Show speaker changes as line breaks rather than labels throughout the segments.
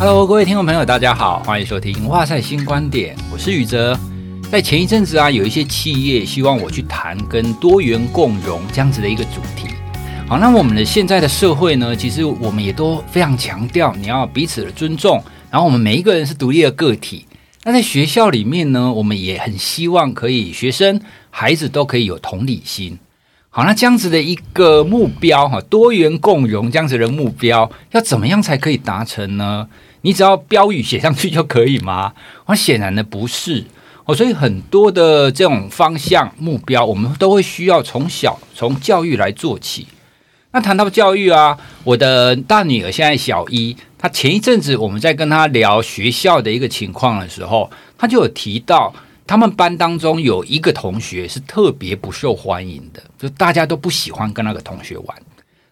Hello，各位听众朋友，大家好，欢迎收听《哇塞新观点》，我是宇哲。在前一阵子啊，有一些企业希望我去谈跟多元共融这样子的一个主题。好，那我们的现在的社会呢，其实我们也都非常强调你要彼此的尊重，然后我们每一个人是独立的个体。那在学校里面呢，我们也很希望可以学生孩子都可以有同理心。好，那这样子的一个目标哈，多元共融这样子的目标，要怎么样才可以达成呢？你只要标语写上去就可以吗？我 显然的不是。哦，所以很多的这种方向目标，我们都会需要从小从教育来做起。那谈到教育啊，我的大女儿现在小一，她前一阵子我们在跟她聊学校的一个情况的时候，她就有提到，他们班当中有一个同学是特别不受欢迎的，就大家都不喜欢跟那个同学玩。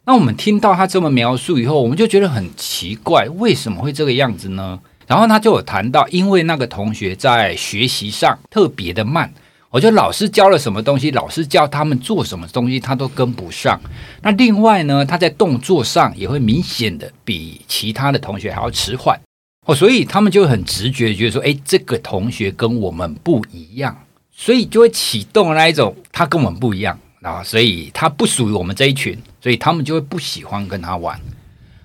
那我们听到他这么描述以后，我们就觉得很奇怪，为什么会这个样子呢？然后他就有谈到，因为那个同学在学习上特别的慢。我觉得老师教了什么东西，老师教他们做什么东西，他都跟不上。那另外呢，他在动作上也会明显的比其他的同学还要迟缓。哦，所以他们就很直觉觉得说，哎，这个同学跟我们不一样，所以就会启动那一种他跟我们不一样啊，所以他不属于我们这一群，所以他们就会不喜欢跟他玩。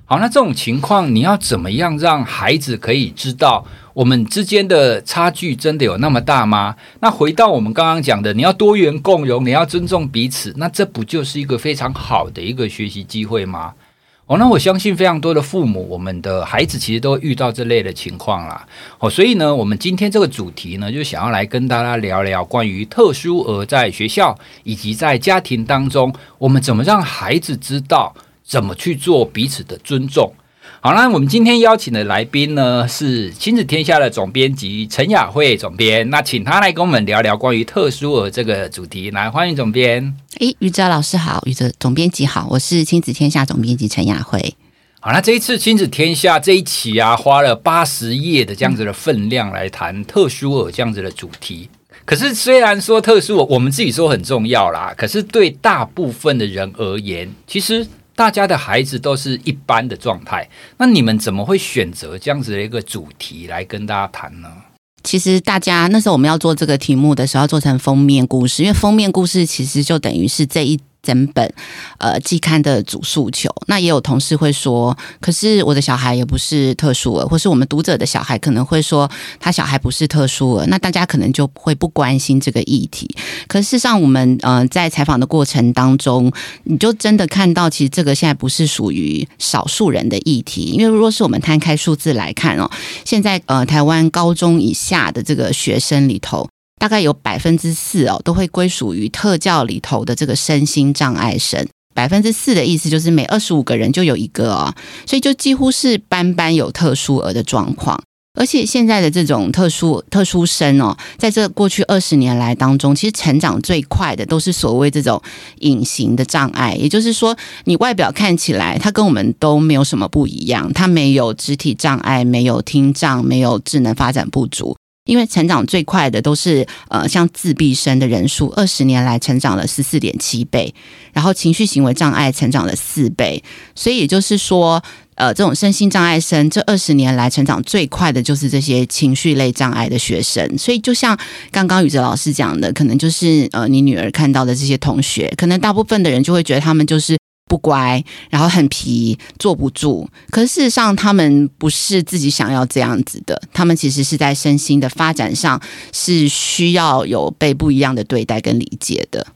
好，那这种情况你要怎么样让孩子可以知道？我们之间的差距真的有那么大吗？那回到我们刚刚讲的，你要多元共融，你要尊重彼此，那这不就是一个非常好的一个学习机会吗？哦，那我相信非常多的父母，我们的孩子其实都会遇到这类的情况啦。哦，所以呢，我们今天这个主题呢，就想要来跟大家聊聊关于特殊儿在学校以及在家庭当中，我们怎么让孩子知道怎么去做彼此的尊重。好，那我们今天邀请的来宾呢，是亲子天下的总编辑陈雅慧总编。那请他来跟我们聊聊关于特殊儿这个主题。来，欢迎总编。
诶，宇哲老师好，宇哲总编辑好，我是亲子天下总编辑陈雅慧。
好，那这一次亲子天下这一期啊，花了八十页的这样子的分量来谈特殊儿这样子的主题。可是虽然说特殊儿，我们自己说很重要啦，可是对大部分的人而言，其实。大家的孩子都是一般的状态，那你们怎么会选择这样子的一个主题来跟大家谈呢？
其实大家那时候我们要做这个题目的时候，要做成封面故事，因为封面故事其实就等于是这一。整本呃季刊的主诉求，那也有同事会说，可是我的小孩也不是特殊儿，或是我们读者的小孩可能会说他小孩不是特殊儿，那大家可能就会不关心这个议题。可事实上，我们呃在采访的过程当中，你就真的看到，其实这个现在不是属于少数人的议题，因为如果是我们摊开数字来看哦，现在呃台湾高中以下的这个学生里头。大概有百分之四哦，都会归属于特教里头的这个身心障碍生。百分之四的意思就是每二十五个人就有一个哦，所以就几乎是班班有特殊儿的状况。而且现在的这种特殊特殊生哦，在这过去二十年来当中，其实成长最快的都是所谓这种隐形的障碍，也就是说，你外表看起来他跟我们都没有什么不一样，他没有肢体障碍，没有听障，没有智能发展不足。因为成长最快的都是呃，像自闭生的人数，二十年来成长了十四点七倍，然后情绪行为障碍成长了四倍，所以也就是说，呃，这种身心障碍生这二十年来成长最快的就是这些情绪类障碍的学生。所以就像刚刚宇哲老师讲的，可能就是呃，你女儿看到的这些同学，可能大部分的人就会觉得他们就是。不乖，然后很皮，坐不住。可事实上，他们不是自己想要这样子的。他们其实是在身心的发展上是需要有被不一样的对待跟理解的。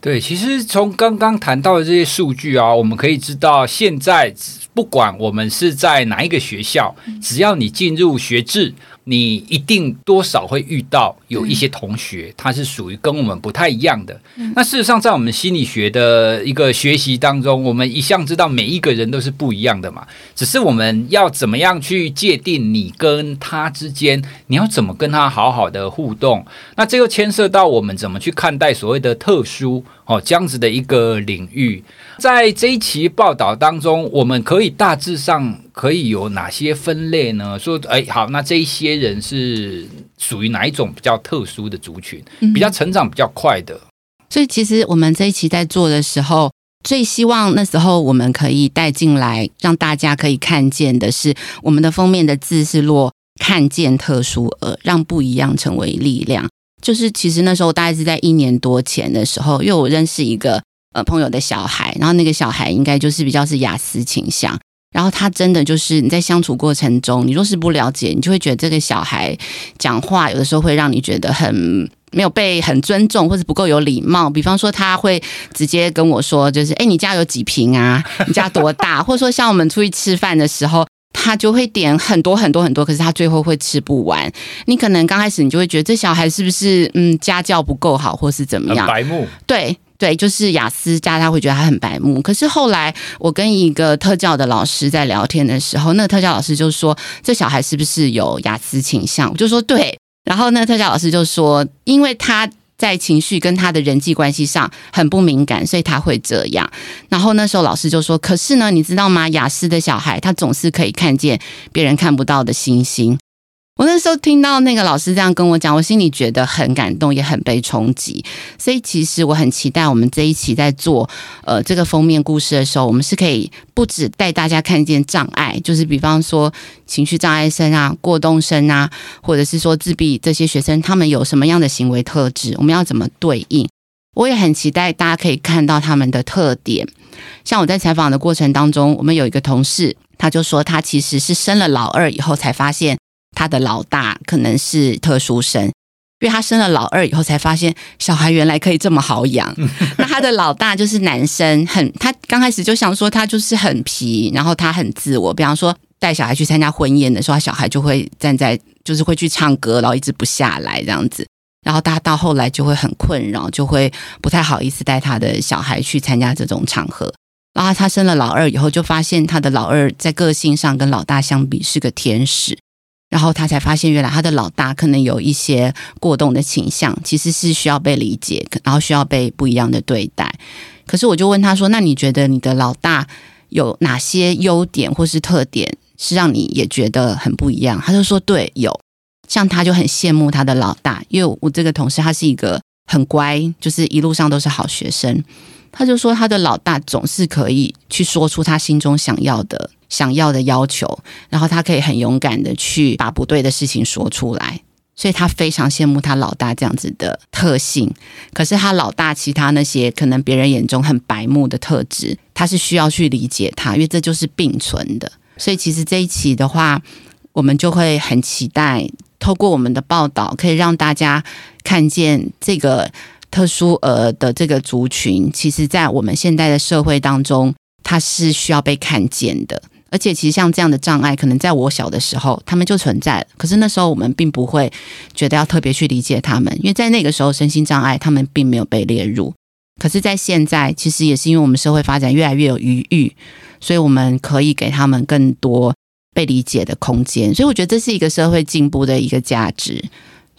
对，其实从刚刚谈到的这些数据啊，我们可以知道，现在不管我们是在哪一个学校，只要你进入学制。你一定多少会遇到有一些同学，他是属于跟我们不太一样的。那事实上，在我们心理学的一个学习当中，我们一向知道每一个人都是不一样的嘛。只是我们要怎么样去界定你跟他之间，你要怎么跟他好好的互动？那这又牵涉到我们怎么去看待所谓的特殊哦，这样子的一个领域。在这一期报道当中，我们可以大致上可以有哪些分类呢？说，哎，好，那这一些人是属于哪一种比较特殊的族群，比较成长比较快的。
所以，其实我们这一期在做的时候，最希望那时候我们可以带进来，让大家可以看见的是，我们的封面的字是落看见特殊儿，让不一样成为力量。就是其实那时候大概是在一年多前的时候，因为我认识一个呃朋友的小孩，然后那个小孩应该就是比较是雅思倾向，然后他真的就是你在相处过程中，你若是不了解，你就会觉得这个小孩讲话有的时候会让你觉得很。没有被很尊重，或者不够有礼貌。比方说，他会直接跟我说，就是“哎，你家有几平啊？你家多大？” 或者说，像我们出去吃饭的时候，他就会点很多很多很多，可是他最后会吃不完。你可能刚开始你就会觉得这小孩是不是嗯家教不够好，或是怎么样？
白目。
对对，就是雅思家他会觉得他很白目。可是后来我跟一个特教的老师在聊天的时候，那个特教老师就说：“这小孩是不是有雅思倾向？”我就说：“对。”然后那个，特教老师就说，因为他在情绪跟他的人际关系上很不敏感，所以他会这样。然后那时候老师就说，可是呢，你知道吗？雅思的小孩他总是可以看见别人看不到的星星。我那时候听到那个老师这样跟我讲，我心里觉得很感动，也很被冲击。所以其实我很期待我们这一期在做呃这个封面故事的时候，我们是可以不止带大家看见障碍，就是比方说情绪障碍生啊、过动生啊，或者是说自闭这些学生，他们有什么样的行为特质，我们要怎么对应？我也很期待大家可以看到他们的特点。像我在采访的过程当中，我们有一个同事，他就说他其实是生了老二以后才发现。他的老大可能是特殊生，因为他生了老二以后才发现小孩原来可以这么好养。那他的老大就是男生，很他刚开始就想说他就是很皮，然后他很自我。比方说带小孩去参加婚宴的时候，他小孩就会站在，就是会去唱歌，然后一直不下来这样子。然后他到后来就会很困扰，就会不太好意思带他的小孩去参加这种场合。然后他生了老二以后，就发现他的老二在个性上跟老大相比是个天使。然后他才发现，原来他的老大可能有一些过动的倾向，其实是需要被理解，然后需要被不一样的对待。可是我就问他说：“那你觉得你的老大有哪些优点或是特点，是让你也觉得很不一样？”他就说：“对，有。像他就很羡慕他的老大，因为我这个同事他是一个很乖，就是一路上都是好学生。他就说他的老大总是可以去说出他心中想要的。”想要的要求，然后他可以很勇敢的去把不对的事情说出来，所以他非常羡慕他老大这样子的特性。可是他老大其他那些可能别人眼中很白目的特质，他是需要去理解他，因为这就是并存的。所以其实这一期的话，我们就会很期待透过我们的报道，可以让大家看见这个特殊儿的这个族群，其实在我们现在的社会当中，它是需要被看见的。而且，其实像这样的障碍，可能在我小的时候，他们就存在了。可是那时候我们并不会觉得要特别去理解他们，因为在那个时候，身心障碍他们并没有被列入。可是，在现在，其实也是因为我们社会发展越来越有余裕，所以我们可以给他们更多被理解的空间。所以，我觉得这是一个社会进步的一个价值。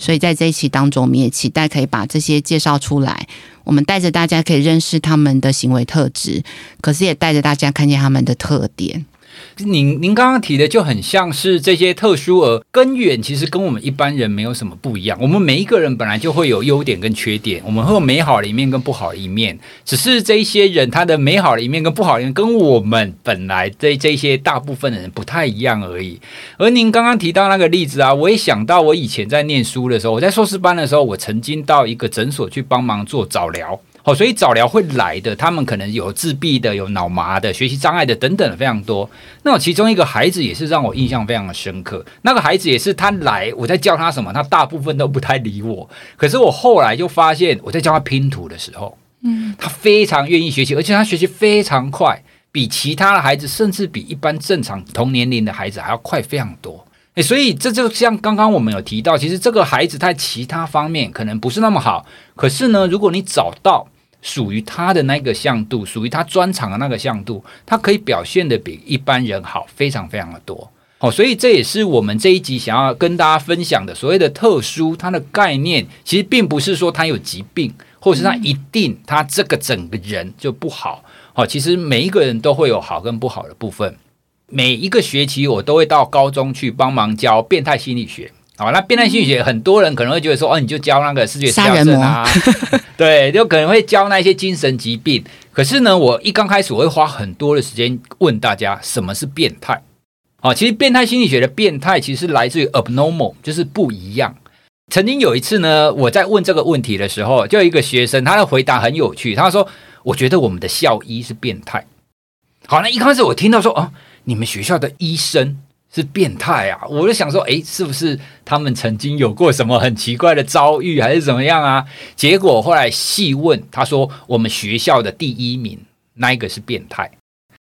所以在这一期当中，我们也期待可以把这些介绍出来。我们带着大家可以认识他们的行为特质，可是也带着大家看见他们的特点。
您您刚刚提的就很像是这些特殊而根源，其实跟我们一般人没有什么不一样。我们每一个人本来就会有优点跟缺点，我们会有美好的一面跟不好的一面。只是这一些人他的美好的一面跟不好的一面，跟我们本来这这些大部分的人不太一样而已。而您刚刚提到那个例子啊，我也想到我以前在念书的时候，我在硕士班的时候，我曾经到一个诊所去帮忙做早疗。好，所以早疗会来的，他们可能有自闭的，有脑麻的，学习障碍的等等的非常多。那我其中一个孩子也是让我印象非常的深刻。那个孩子也是他来，我在教他什么，他大部分都不太理我。可是我后来就发现，我在教他拼图的时候，嗯，他非常愿意学习，而且他学习非常快，比其他的孩子，甚至比一般正常同年龄的孩子还要快非常多。诶，所以这就像刚刚我们有提到，其实这个孩子在其他方面可能不是那么好，可是呢，如果你找到属于他的那个向度，属于他专长的那个向度，他可以表现得比一般人好，非常非常的多。好，所以这也是我们这一集想要跟大家分享的所谓的特殊，它的概念其实并不是说他有疾病，或者是他一定他这个整个人就不好。好，其实每一个人都会有好跟不好的部分。每一个学期我都会到高中去帮忙教变态心理学。好，那变态心理学很多人可能会觉得说，哦，你就教那个视觉失调症啊，对，就可能会教那些精神疾病。可是呢，我一刚开始我会花很多的时间问大家什么是变态。哦，其实变态心理学的变态其实来自于 abnormal，就是不一样。曾经有一次呢，我在问这个问题的时候，就有一个学生他的回答很有趣，他说：“我觉得我们的校医是变态。”好，那一开始我听到说，哦，你们学校的医生。是变态啊！我就想说，诶，是不是他们曾经有过什么很奇怪的遭遇，还是怎么样啊？结果后来细问，他说我们学校的第一名那一个是变态。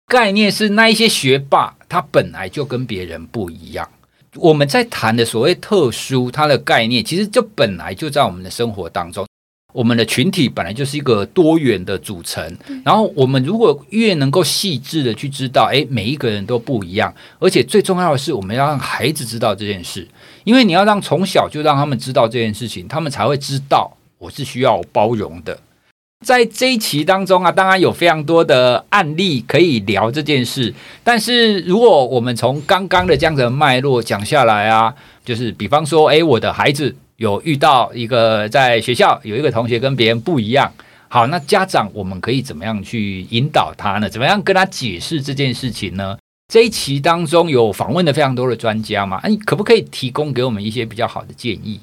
概念是那一些学霸，他本来就跟别人不一样。我们在谈的所谓特殊，它的概念其实就本来就在我们的生活当中。我们的群体本来就是一个多元的组成，然后我们如果越能够细致的去知道，诶，每一个人都不一样，而且最重要的是，我们要让孩子知道这件事，因为你要让从小就让他们知道这件事情，他们才会知道我是需要包容的。在这一期当中啊，当然有非常多的案例可以聊这件事，但是如果我们从刚刚的这样的脉络讲下来啊，就是比方说，诶，我的孩子。有遇到一个在学校有一个同学跟别人不一样，好，那家长我们可以怎么样去引导他呢？怎么样跟他解释这件事情呢？这一期当中有访问的非常多的专家嘛，你可不可以提供给我们一些比较好的建议？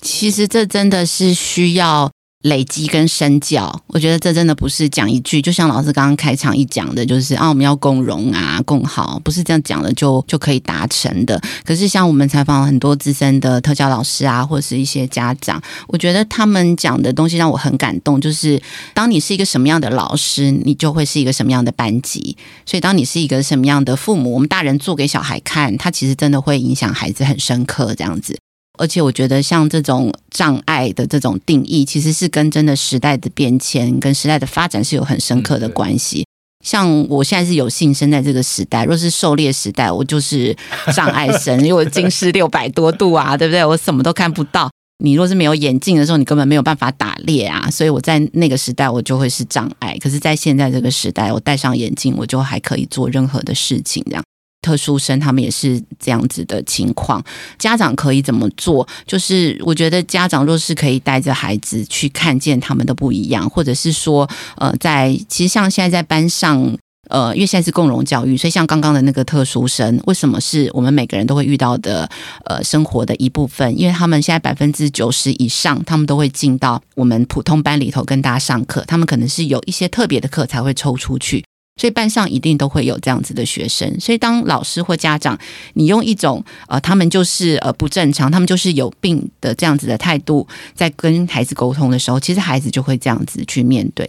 其实这真的是需要。累积跟身教，我觉得这真的不是讲一句，就像老师刚刚开场一讲的，就是啊，我们要共荣啊，共好，不是这样讲的就就可以达成的。可是像我们采访很多资深的特教老师啊，或者是一些家长，我觉得他们讲的东西让我很感动。就是当你是一个什么样的老师，你就会是一个什么样的班级。所以当你是一个什么样的父母，我们大人做给小孩看，他其实真的会影响孩子很深刻，这样子。而且我觉得，像这种障碍的这种定义，其实是跟真的时代的变迁、跟时代的发展是有很深刻的关系。像我现在是有幸生在这个时代，若是狩猎时代，我就是障碍生，因为我近视六百多度啊，对不对？我什么都看不到。你若是没有眼镜的时候，你根本没有办法打猎啊。所以我在那个时代，我就会是障碍。可是，在现在这个时代，我戴上眼镜，我就还可以做任何的事情，这样。特殊生他们也是这样子的情况，家长可以怎么做？就是我觉得家长若是可以带着孩子去看见他们的不一样，或者是说，呃，在其实像现在在班上，呃，因为现在是共融教育，所以像刚刚的那个特殊生，为什么是我们每个人都会遇到的呃生活的一部分？因为他们现在百分之九十以上，他们都会进到我们普通班里头跟大家上课，他们可能是有一些特别的课才会抽出去。所以班上一定都会有这样子的学生，所以当老师或家长，你用一种呃，他们就是呃不正常，他们就是有病的这样子的态度，在跟孩子沟通的时候，其实孩子就会这样子去面对。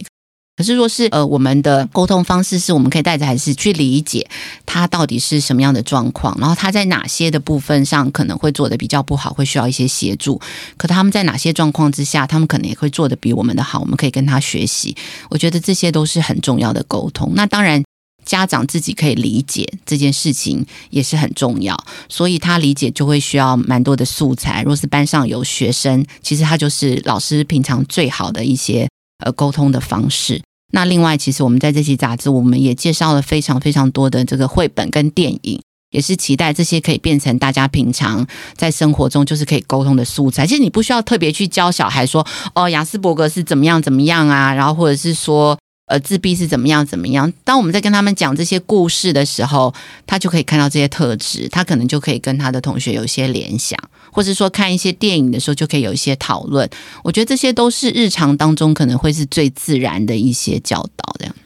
可是，若是呃，我们的沟通方式是我们可以带着孩子去理解他到底是什么样的状况，然后他在哪些的部分上可能会做得比较不好，会需要一些协助。可他们在哪些状况之下，他们可能也会做得比我们的好，我们可以跟他学习。我觉得这些都是很重要的沟通。那当然，家长自己可以理解这件事情也是很重要，所以他理解就会需要蛮多的素材。若是班上有学生，其实他就是老师平常最好的一些呃沟通的方式。那另外，其实我们在这期杂志，我们也介绍了非常非常多的这个绘本跟电影，也是期待这些可以变成大家平常在生活中就是可以沟通的素材。其实你不需要特别去教小孩说，哦，雅斯伯格是怎么样怎么样啊，然后或者是说。呃，自闭是怎么样？怎么样？当我们在跟他们讲这些故事的时候，他就可以看到这些特质，他可能就可以跟他的同学有一些联想，或者说看一些电影的时候就可以有一些讨论。我觉得这些都是日常当中可能会是最自然的一些教导。这样。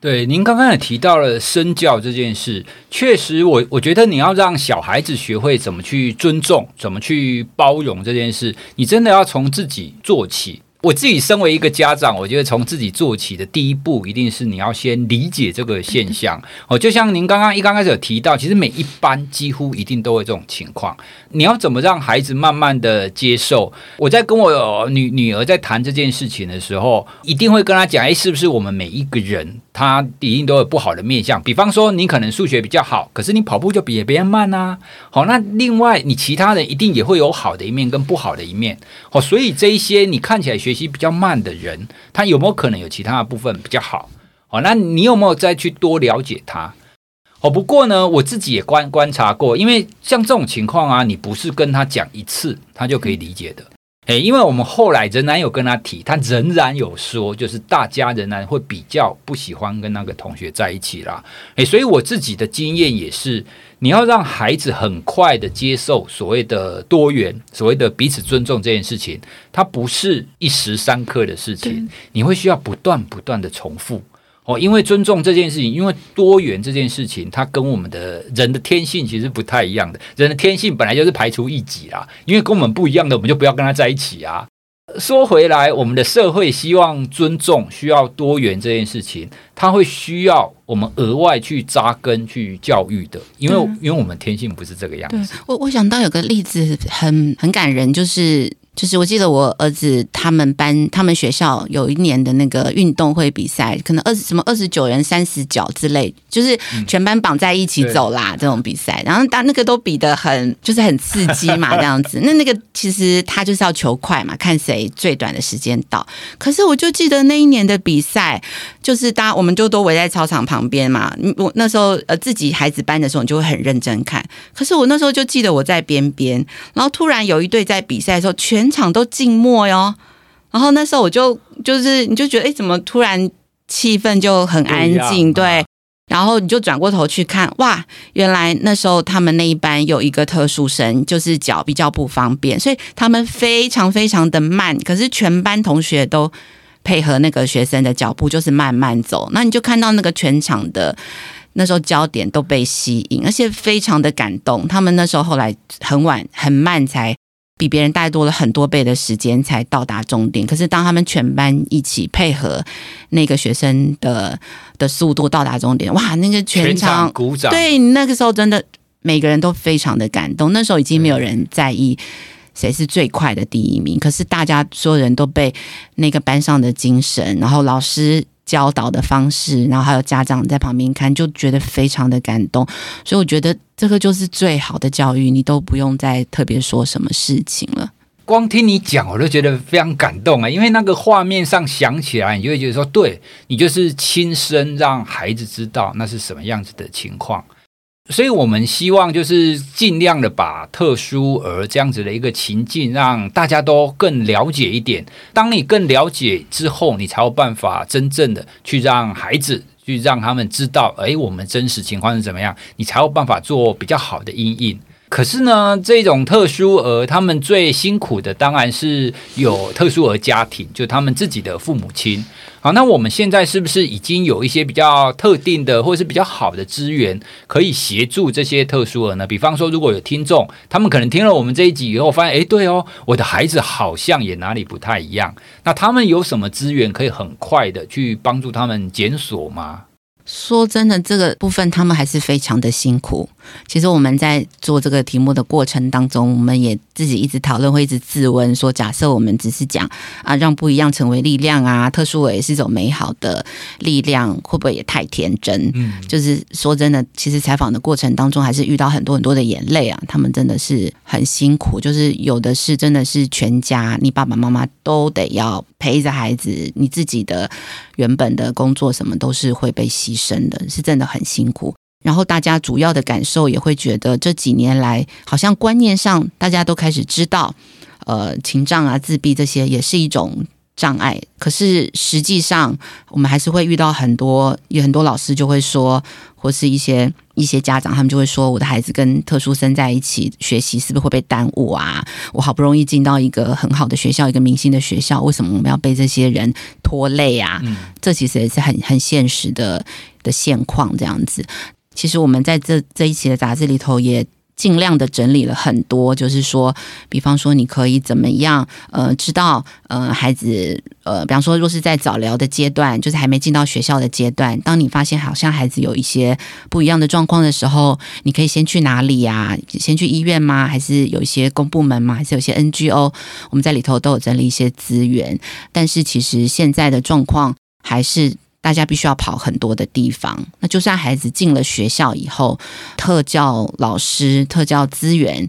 对，您刚刚也提到了身教这件事，确实我，我我觉得你要让小孩子学会怎么去尊重、怎么去包容这件事，你真的要从自己做起。我自己身为一个家长，我觉得从自己做起的第一步，一定是你要先理解这个现象。哦，就像您刚刚一刚开始有提到，其实每一班几乎一定都会这种情况。你要怎么让孩子慢慢的接受？我在跟我女女儿在谈这件事情的时候，一定会跟她讲：哎，是不是我们每一个人他一定都有不好的面相？比方说，你可能数学比较好，可是你跑步就比别人慢啊。好，那另外你其他人一定也会有好的一面跟不好的一面。好，所以这一些你看起来学。学习比较慢的人，他有没有可能有其他的部分比较好？哦，那你有没有再去多了解他？哦，不过呢，我自己也观观察过，因为像这种情况啊，你不是跟他讲一次，他就可以理解的。诶，因为我们后来仍然有跟他提，他仍然有说，就是大家仍然会比较不喜欢跟那个同学在一起啦。诶，所以我自己的经验也是，你要让孩子很快的接受所谓的多元，所谓的彼此尊重这件事情，它不是一时三刻的事情，你会需要不断不断的重复。哦，因为尊重这件事情，因为多元这件事情，它跟我们的人的天性其实不太一样的。人的天性本来就是排除异己啦，因为跟我们不一样的，我们就不要跟他在一起啊。说回来，我们的社会希望尊重、需要多元这件事情，它会需要我们额外去扎根、去教育的，因为因为我们天性不是这个样子。
我我想到有个例子很很感人，就是。就是我记得我儿子他们班他们学校有一年的那个运动会比赛，可能二十什么二十九人三十脚之类，就是全班绑在一起走啦、嗯、这种比赛，然后当那个都比的很就是很刺激嘛 这样子。那那个其实他就是要求快嘛，看谁最短的时间到。可是我就记得那一年的比赛，就是大家我们就都围在操场旁边嘛。我那时候呃自己孩子班的时候，你就会很认真看。可是我那时候就记得我在边边，然后突然有一队在比赛的时候全。场都静默哟，然后那时候我就就是你就觉得哎，怎么突然气氛就很安静？对，然后你就转过头去看，哇，原来那时候他们那一班有一个特殊生，就是脚比较不方便，所以他们非常非常的慢。可是全班同学都配合那个学生的脚步，就是慢慢走。那你就看到那个全场的那时候焦点都被吸引，而且非常的感动。他们那时候后来很晚很慢才。比别人带多了很多倍的时间才到达终点，可是当他们全班一起配合那个学生的的速度到达终点，哇，那个全场，全场鼓掌，对，那个时候真的每个人都非常的感动。那时候已经没有人在意谁是最快的第一名，可是大家所有人都被那个班上的精神，然后老师。教导的方式，然后还有家长在旁边看，就觉得非常的感动。所以我觉得这个就是最好的教育，你都不用再特别说什么事情了。
光听你讲，我都觉得非常感动啊！因为那个画面上想起来，你就会觉得说，对，你就是亲身让孩子知道那是什么样子的情况。所以我们希望就是尽量的把特殊儿这样子的一个情境，让大家都更了解一点。当你更了解之后，你才有办法真正的去让孩子，去让他们知道，诶，我们真实情况是怎么样，你才有办法做比较好的阴影。可是呢，这种特殊儿他们最辛苦的当然是有特殊儿家庭，就他们自己的父母亲。好，那我们现在是不是已经有一些比较特定的，或者是比较好的资源，可以协助这些特殊儿呢？比方说，如果有听众，他们可能听了我们这一集以后，发现，诶，对哦，我的孩子好像也哪里不太一样。那他们有什么资源可以很快的去帮助他们检索吗？
说真的，这个部分他们还是非常的辛苦。其实我们在做这个题目的过程当中，我们也自己一直讨论，会一直自问说：假设我们只是讲啊，让不一样成为力量啊，特殊也是一种美好的力量，会不会也太天真？嗯，就是说真的，其实采访的过程当中，还是遇到很多很多的眼泪啊。他们真的是很辛苦，就是有的是真的是全家，你爸爸妈妈都得要陪着孩子，你自己的原本的工作什么都是会被牺牲的，是真的很辛苦。然后大家主要的感受也会觉得这几年来，好像观念上大家都开始知道，呃，情障啊、自闭这些也是一种障碍。可是实际上，我们还是会遇到很多，有很多老师就会说，或是一些一些家长他们就会说，我的孩子跟特殊生在一起学习是不是会被耽误啊？我好不容易进到一个很好的学校，一个明星的学校，为什么我们要被这些人拖累啊？嗯，这其实也是很很现实的的现况，这样子。其实我们在这这一期的杂志里头也尽量的整理了很多，就是说，比方说你可以怎么样，呃，知道，呃，孩子，呃，比方说，若是在早疗的阶段，就是还没进到学校的阶段，当你发现好像孩子有一些不一样的状况的时候，你可以先去哪里呀？先去医院吗？还是有一些公部门吗？还是有些 NGO？我们在里头都有整理一些资源，但是其实现在的状况还是。大家必须要跑很多的地方，那就算孩子进了学校以后，特教老师、特教资源，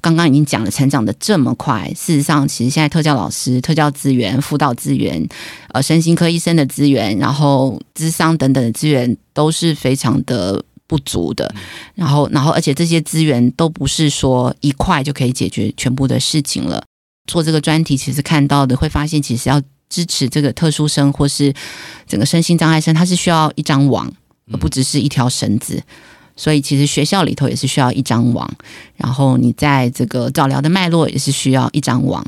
刚刚已经讲了，成长的这么快。事实上，其实现在特教老师、特教资源、辅导资源、呃，身心科医生的资源，然后智商等等的资源，都是非常的不足的。然后，然后，而且这些资源都不是说一块就可以解决全部的事情了。做这个专题，其实看到的会发现，其实要支持这个特殊生或是整个身心障碍生，它是需要一张网，而不只是一条绳子。所以，其实学校里头也是需要一张网，然后你在这个早疗的脉络也是需要一张网，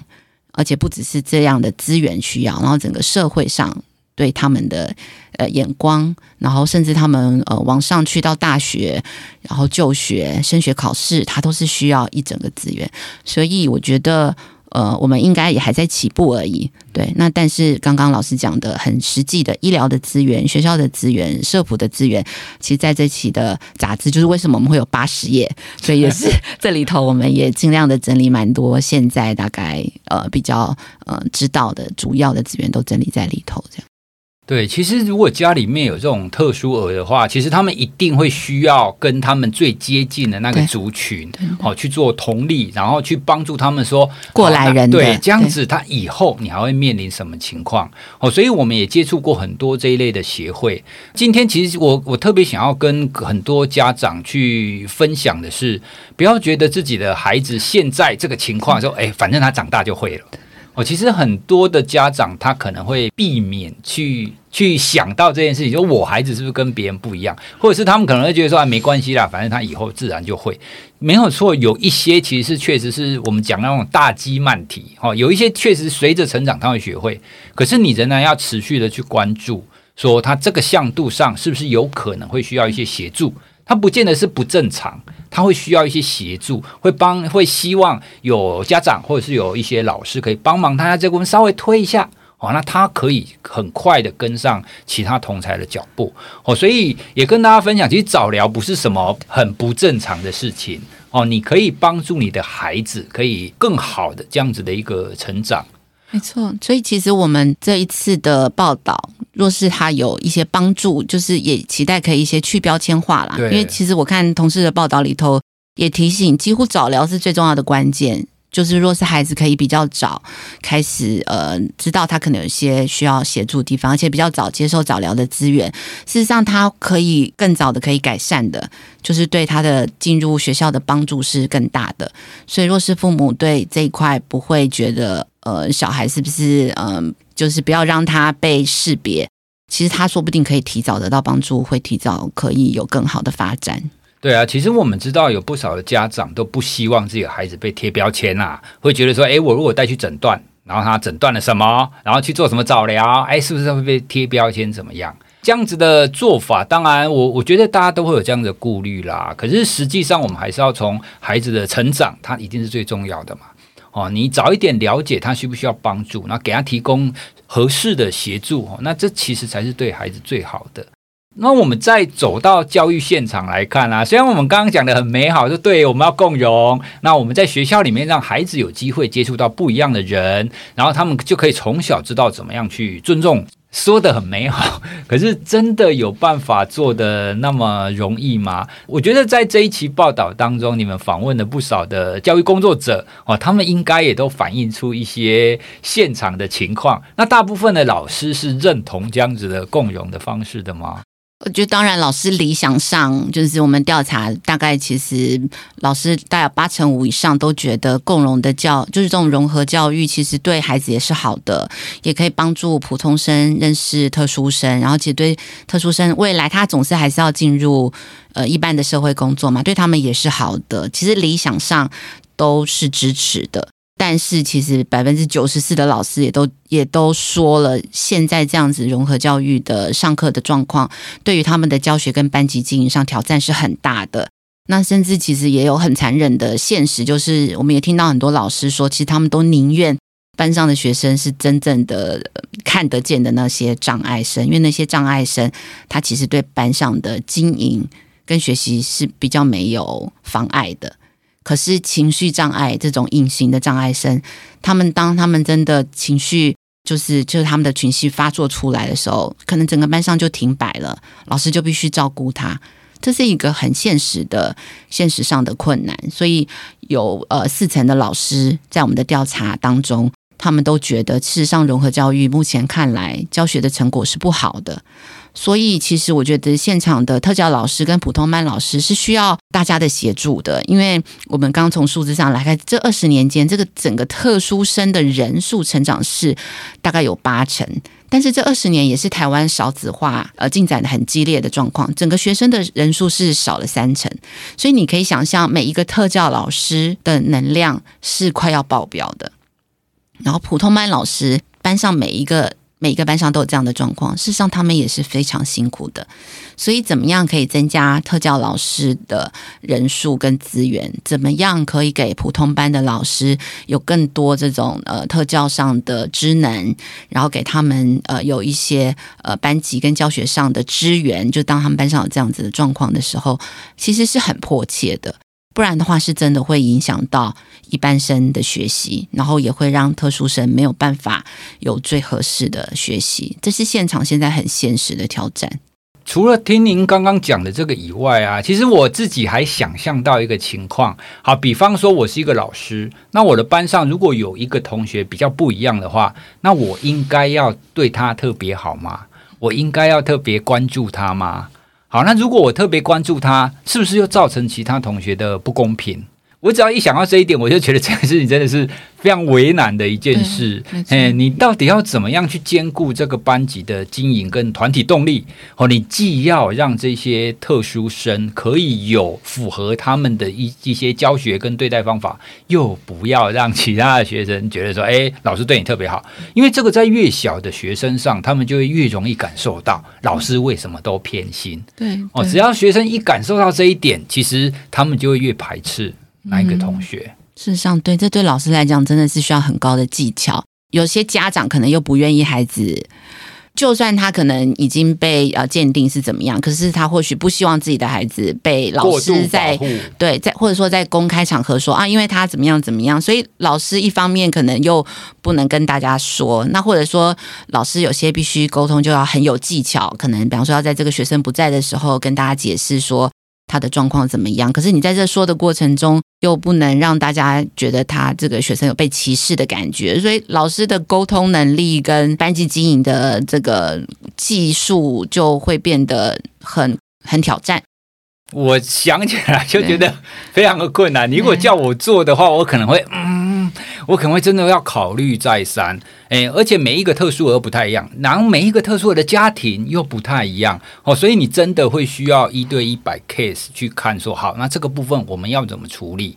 而且不只是这样的资源需要，然后整个社会上对他们的呃眼光，然后甚至他们呃往上去到大学，然后就学、升学考试，它都是需要一整个资源。所以，我觉得。呃，我们应该也还在起步而已，对。那但是刚刚老师讲的很实际的医疗的资源、学校的资源、社普的资源，其实在这期的杂志，就是为什么我们会有八十页，所以也是 这里头我们也尽量的整理蛮多，现在大概呃比较呃知道的主要的资源都整理在里头，这样。
对，其实如果家里面有这种特殊儿的话，其实他们一定会需要跟他们最接近的那个族群，好、哦、去做同理，然后去帮助他们说
过来人。
对，这样子他以后你还会面临什么情况？哦，所以我们也接触过很多这一类的协会。今天其实我我特别想要跟很多家长去分享的是，不要觉得自己的孩子现在这个情况说，哎，反正他长大就会了。哦，其实很多的家长他可能会避免去去想到这件事情，就我孩子是不是跟别人不一样，或者是他们可能会觉得说啊，没关系啦，反正他以后自然就会。没有错，有一些其实是确实是我们讲那种大机慢题，哦，有一些确实随着成长他会学会，可是你仍然要持续的去关注，说他这个向度上是不是有可能会需要一些协助，他不见得是不正常。他会需要一些协助，会帮，会希望有家长或者是有一些老师可以帮忙他这部分稍微推一下哦，那他可以很快的跟上其他同才的脚步哦，所以也跟大家分享，其实早疗不是什么很不正常的事情哦，你可以帮助你的孩子可以更好的这样子的一个成长。
没错，所以其实我们这一次的报道，若是他有一些帮助，就是也期待可以一些去标签化啦。因为其实我看同事的报道里头也提醒，几乎早疗是最重要的关键。就是若是孩子可以比较早开始，呃，知道他可能有些需要协助的地方，而且比较早接受早疗的资源，事实上他可以更早的可以改善的，就是对他的进入学校的帮助是更大的。所以若是父母对这一块不会觉得，呃，小孩是不是，嗯、就是不要让他被识别，其实他说不定可以提早得到帮助，会提早可以有更好的发展。
对啊，其实我们知道有不少的家长都不希望自己的孩子被贴标签啊，会觉得说，哎，我如果带去诊断，然后他诊断了什么，然后去做什么早疗，哎，是不是会被贴标签怎么样？这样子的做法，当然我我觉得大家都会有这样的顾虑啦。可是实际上，我们还是要从孩子的成长，他一定是最重要的嘛。哦，你早一点了解他需不需要帮助，那给他提供合适的协助，哦，那这其实才是对孩子最好的。那我们再走到教育现场来看啊，虽然我们刚刚讲的很美好，就对，我们要共融，那我们在学校里面让孩子有机会接触到不一样的人，然后他们就可以从小知道怎么样去尊重。说得很美好，可是真的有办法做得那么容易吗？我觉得在这一期报道当中，你们访问了不少的教育工作者哦，他们应该也都反映出一些现场的情况。那大部分的老师是认同这样子的共融的方式的吗？
我觉得当然，老师理想上就是我们调查，大概其实老师大概八成五以上都觉得共融的教，就是这种融合教育，其实对孩子也是好的，也可以帮助普通生认识特殊生，然后其实对特殊生未来他总是还是要进入呃一般的社会工作嘛，对他们也是好的。其实理想上都是支持的。但是，其实百分之九十四的老师也都也都说了，现在这样子融合教育的上课的状况，对于他们的教学跟班级经营上挑战是很大的。那甚至其实也有很残忍的现实，就是我们也听到很多老师说，其实他们都宁愿班上的学生是真正的看得见的那些障碍生，因为那些障碍生他其实对班上的经营跟学习是比较没有妨碍的。可是情绪障碍这种隐形的障碍生，他们当他们真的情绪就是就是他们的情绪发作出来的时候，可能整个班上就停摆了，老师就必须照顾他，这是一个很现实的现实上的困难。所以有呃四成的老师在我们的调查当中，他们都觉得，事实上融合教育目前看来教学的成果是不好的。所以，其实我觉得现场的特教老师跟普通班老师是需要大家的协助的，因为我们刚从数字上来看，这二十年间，这个整个特殊生的人数成长是大概有八成，但是这二十年也是台湾少子化呃进展的很激烈的状况，整个学生的人数是少了三成，所以你可以想象，每一个特教老师的能量是快要爆表的，然后普通班老师班上每一个。每个班上都有这样的状况，事实上他们也是非常辛苦的。所以，怎么样可以增加特教老师的人数跟资源？怎么样可以给普通班的老师有更多这种呃特教上的职能，然后给他们呃有一些呃班级跟教学上的支援？就当他们班上有这样子的状况的时候，其实是很迫切的。不然的话，是真的会影响到一般生的学习，然后也会让特殊生没有办法有最合适的学习。这是现场现在很现实的挑战。
除了听您刚刚讲的这个以外啊，其实我自己还想象到一个情况。好，比方说我是一个老师，那我的班上如果有一个同学比较不一样的话，那我应该要对他特别好吗？我应该要特别关注他吗？好，那如果我特别关注他，是不是又造成其他同学的不公平？我只要一想到这一点，我就觉得这件事情真的是非常为难的一件事。哎，你到底要怎么样去兼顾这个班级的经营跟团体动力？哦，你既要让这些特殊生可以有符合他们的一一些教学跟对待方法，又不要让其他的学生觉得说，哎，老师对你特别好。因为这个在越小的学生上，他们就会越容易感受到老师为什么都偏心。
对，
哦，只要学生一感受到这一点，其实他们就会越排斥。哪一个同学？
嗯，事实上，对，这对老师来讲真的是需要很高的技巧。有些家长可能又不愿意孩子，就算他可能已经被呃鉴定是怎么样，可是他或许不希望自己的孩子被老师在对在或者说在公开场合说啊，因为他怎么样怎么样，所以老师一方面可能又不能跟大家说，那或者说老师有些必须沟通就要很有技巧，可能比方说要在这个学生不在的时候跟大家解释说。他的状况怎么样？可是你在这说的过程中，又不能让大家觉得他这个学生有被歧视的感觉，所以老师的沟通能力跟班级经营的这个技术就会变得很很挑战。
我想起来就觉得非常的困难。你如果叫我做的话，我可能会嗯，我可能会真的要考虑再三。诶，而且每一个特殊额不太一样，然后每一个特殊额的家庭又不太一样哦，所以你真的会需要一对一百 case 去看说，好，那这个部分我们要怎么处理？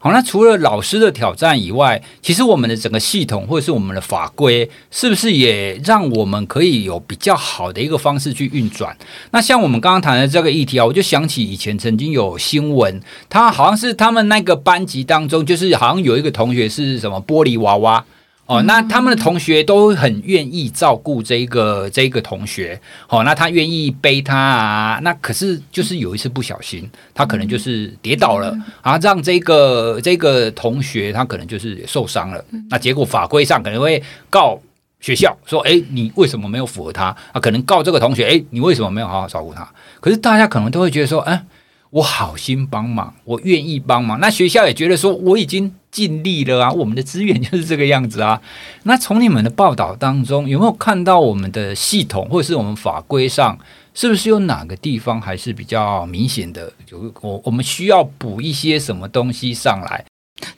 好，那除了老师的挑战以外，其实我们的整个系统或者是我们的法规，是不是也让我们可以有比较好的一个方式去运转？那像我们刚刚谈的这个议题啊，我就想起以前曾经有新闻，他好像是他们那个班级当中，就是好像有一个同学是什么玻璃娃娃。哦，那他们的同学都很愿意照顾这个这个同学，哦，那他愿意背他啊，那可是就是有一次不小心，他可能就是跌倒了，啊，让这个这个同学他可能就是受伤了，那结果法规上可能会告学校说，哎，你为什么没有符合他？啊，可能告这个同学，哎，你为什么没有好好照顾他？可是大家可能都会觉得说，哎。我好心帮忙，我愿意帮忙。那学校也觉得说我已经尽力了啊，我们的资源就是这个样子啊。那从你们的报道当中，有没有看到我们的系统或是我们法规上，是不是有哪个地方还是比较明显的？就我我们需要补一些什么东西上来？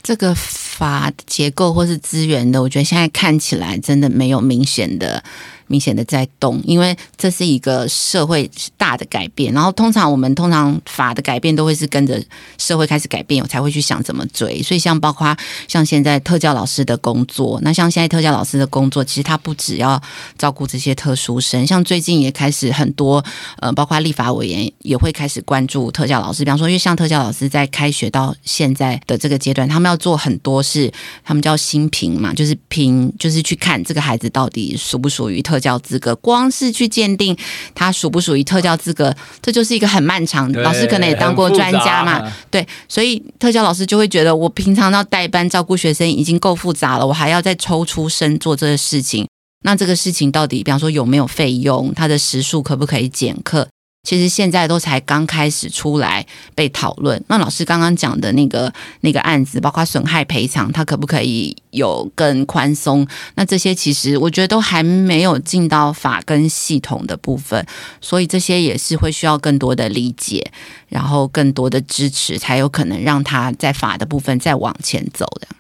这个法结构或是资源的，我觉得现在看起来真的没有明显的。明显的在动，因为这是一个社会大的改变。然后通常我们通常法的改变都会是跟着社会开始改变，我才会去想怎么追。所以像包括像现在特教老师的工作，那像现在特教老师的工作，其实他不只要照顾这些特殊生，像最近也开始很多呃，包括立法委员也会开始关注特教老师。比方说，因为像特教老师在开学到现在的这个阶段，他们要做很多事，他们叫新评嘛，就是评，就是去看这个孩子到底属不属于特。特教资格，光是去鉴定他属不属于特教资格，这就是一个很漫长。老师可能也当过专家嘛，对，所以特教老师就会觉得，我平常要带班照顾学生已经够复杂了，我还要再抽出身做这个事情。那这个事情到底，比方说有没有费用，他的时数可不可以减课？其实现在都才刚开始出来被讨论。那老师刚刚讲的那个那个案子，包括损害赔偿，它可不可以有更宽松？那这些其实我觉得都还没有进到法跟系统的部分，所以这些也是会需要更多的理解，然后更多的支持，才有可能让他在法的部分再往前走的。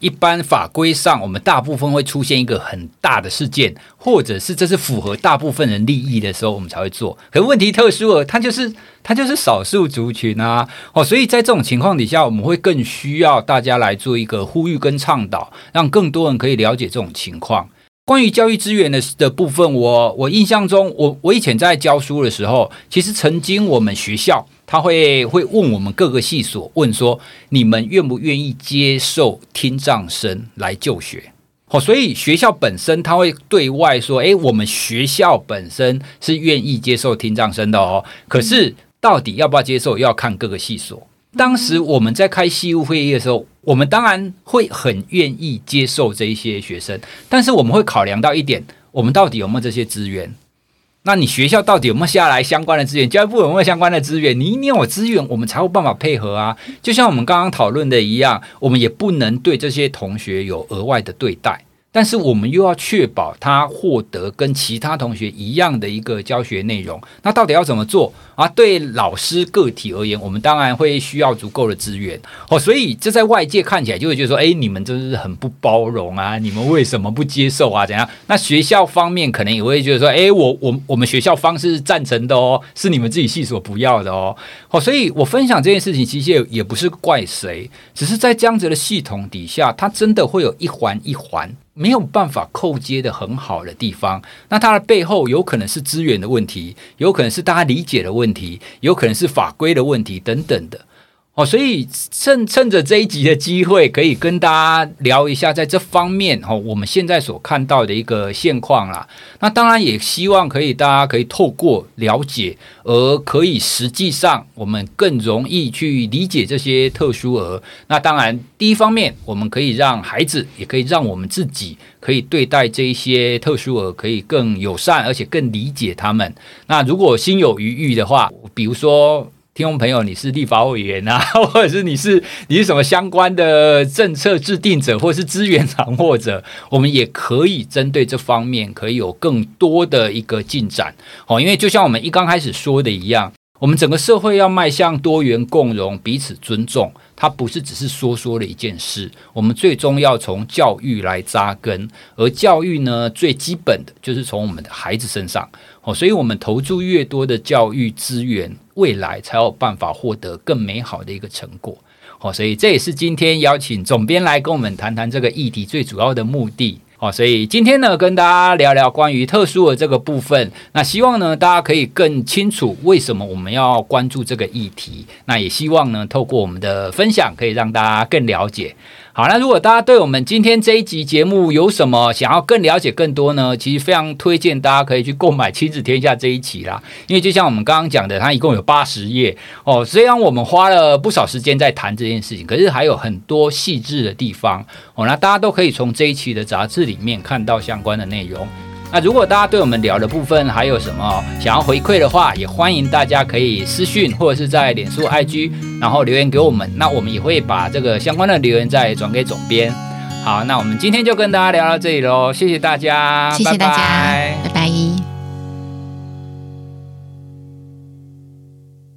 一般法规上，我们大部分会出现一个很大的事件，或者是这是符合大部分人利益的时候，我们才会做。可问题特殊了，它就是它就是少数族群啊，哦，所以在这种情况底下，我们会更需要大家来做一个呼吁跟倡导，让更多人可以了解这种情况。关于教育资源的的部分，我我印象中，我我以前在教书的时候，其实曾经我们学校。他会会问我们各个系所，问说，你们愿不愿意接受听障生来就学？好，所以学校本身他会对外说，诶，我们学校本身是愿意接受听障生的哦。可是到底要不要接受，要看各个系所。当时我们在开系务会议的时候，我们当然会很愿意接受这一些学生，但是我们会考量到一点，我们到底有没有这些资源？那你学校到底有没有下来相关的资源？教育部有没有相关的资源？你一定要有资源，我们才有办法配合啊！就像我们刚刚讨论的一样，我们也不能对这些同学有额外的对待。但是我们又要确保他获得跟其他同学一样的一个教学内容，那到底要怎么做啊？对老师个体而言，我们当然会需要足够的资源哦。所以这在外界看起来就会觉得说，哎，你们真是很不包容啊！你们为什么不接受啊？怎样？那学校方面可能也会觉得说，哎，我我我们学校方是赞成的哦，是你们自己系所不要的哦。好，所以我分享这件事情，其实也也不是怪谁，只是在这样子的系统底下，它真的会有一环一环。没有办法扣接的很好的地方，那它的背后有可能是资源的问题，有可能是大家理解的问题，有可能是法规的问题等等的。哦，所以趁趁着这一集的机会，可以跟大家聊一下在这方面哦，我们现在所看到的一个现况啦。那当然也希望可以大家可以透过了解，而可以实际上我们更容易去理解这些特殊儿。那当然，第一方面我们可以让孩子，也可以让我们自己，可以对待这一些特殊儿可以更友善，而且更理解他们。那如果心有余裕的话，比如说。听众朋友，你是立法委员啊，或者是你是你是什么相关的政策制定者，或是资源掌握者，我们也可以针对这方面可以有更多的一个进展。哦，因为就像我们一刚开始说的一样，我们整个社会要迈向多元共融、彼此尊重，它不是只是说说的一件事。我们最终要从教育来扎根，而教育呢，最基本的就是从我们的孩子身上。哦，所以我们投注越多的教育资源，未来才有办法获得更美好的一个成果。哦，所以这也是今天邀请总编来跟我们谈谈这个议题最主要的目的。哦，所以今天呢，跟大家聊聊关于特殊的这个部分。那希望呢，大家可以更清楚为什么我们要关注这个议题。那也希望呢，透过我们的分享，可以让大家更了解。好，那如果大家对我们今天这一集节目有什么想要更了解更多呢？其实非常推荐大家可以去购买《亲子天下》这一期啦，因为就像我们刚刚讲的，它一共有八十页哦。虽然我们花了不少时间在谈这件事情，可是还有很多细致的地方哦。那大家都可以从这一期的杂志里面看到相关的内容。那如果大家对我们聊的部分还有什么想要回馈的话，也欢迎大家可以私讯或者是在脸书、IG，然后留言给我们。那我们也会把这个相关的留言再转给总编。好，那我们今天就跟大家聊到这里喽，谢谢大家，
谢谢大家。拜拜。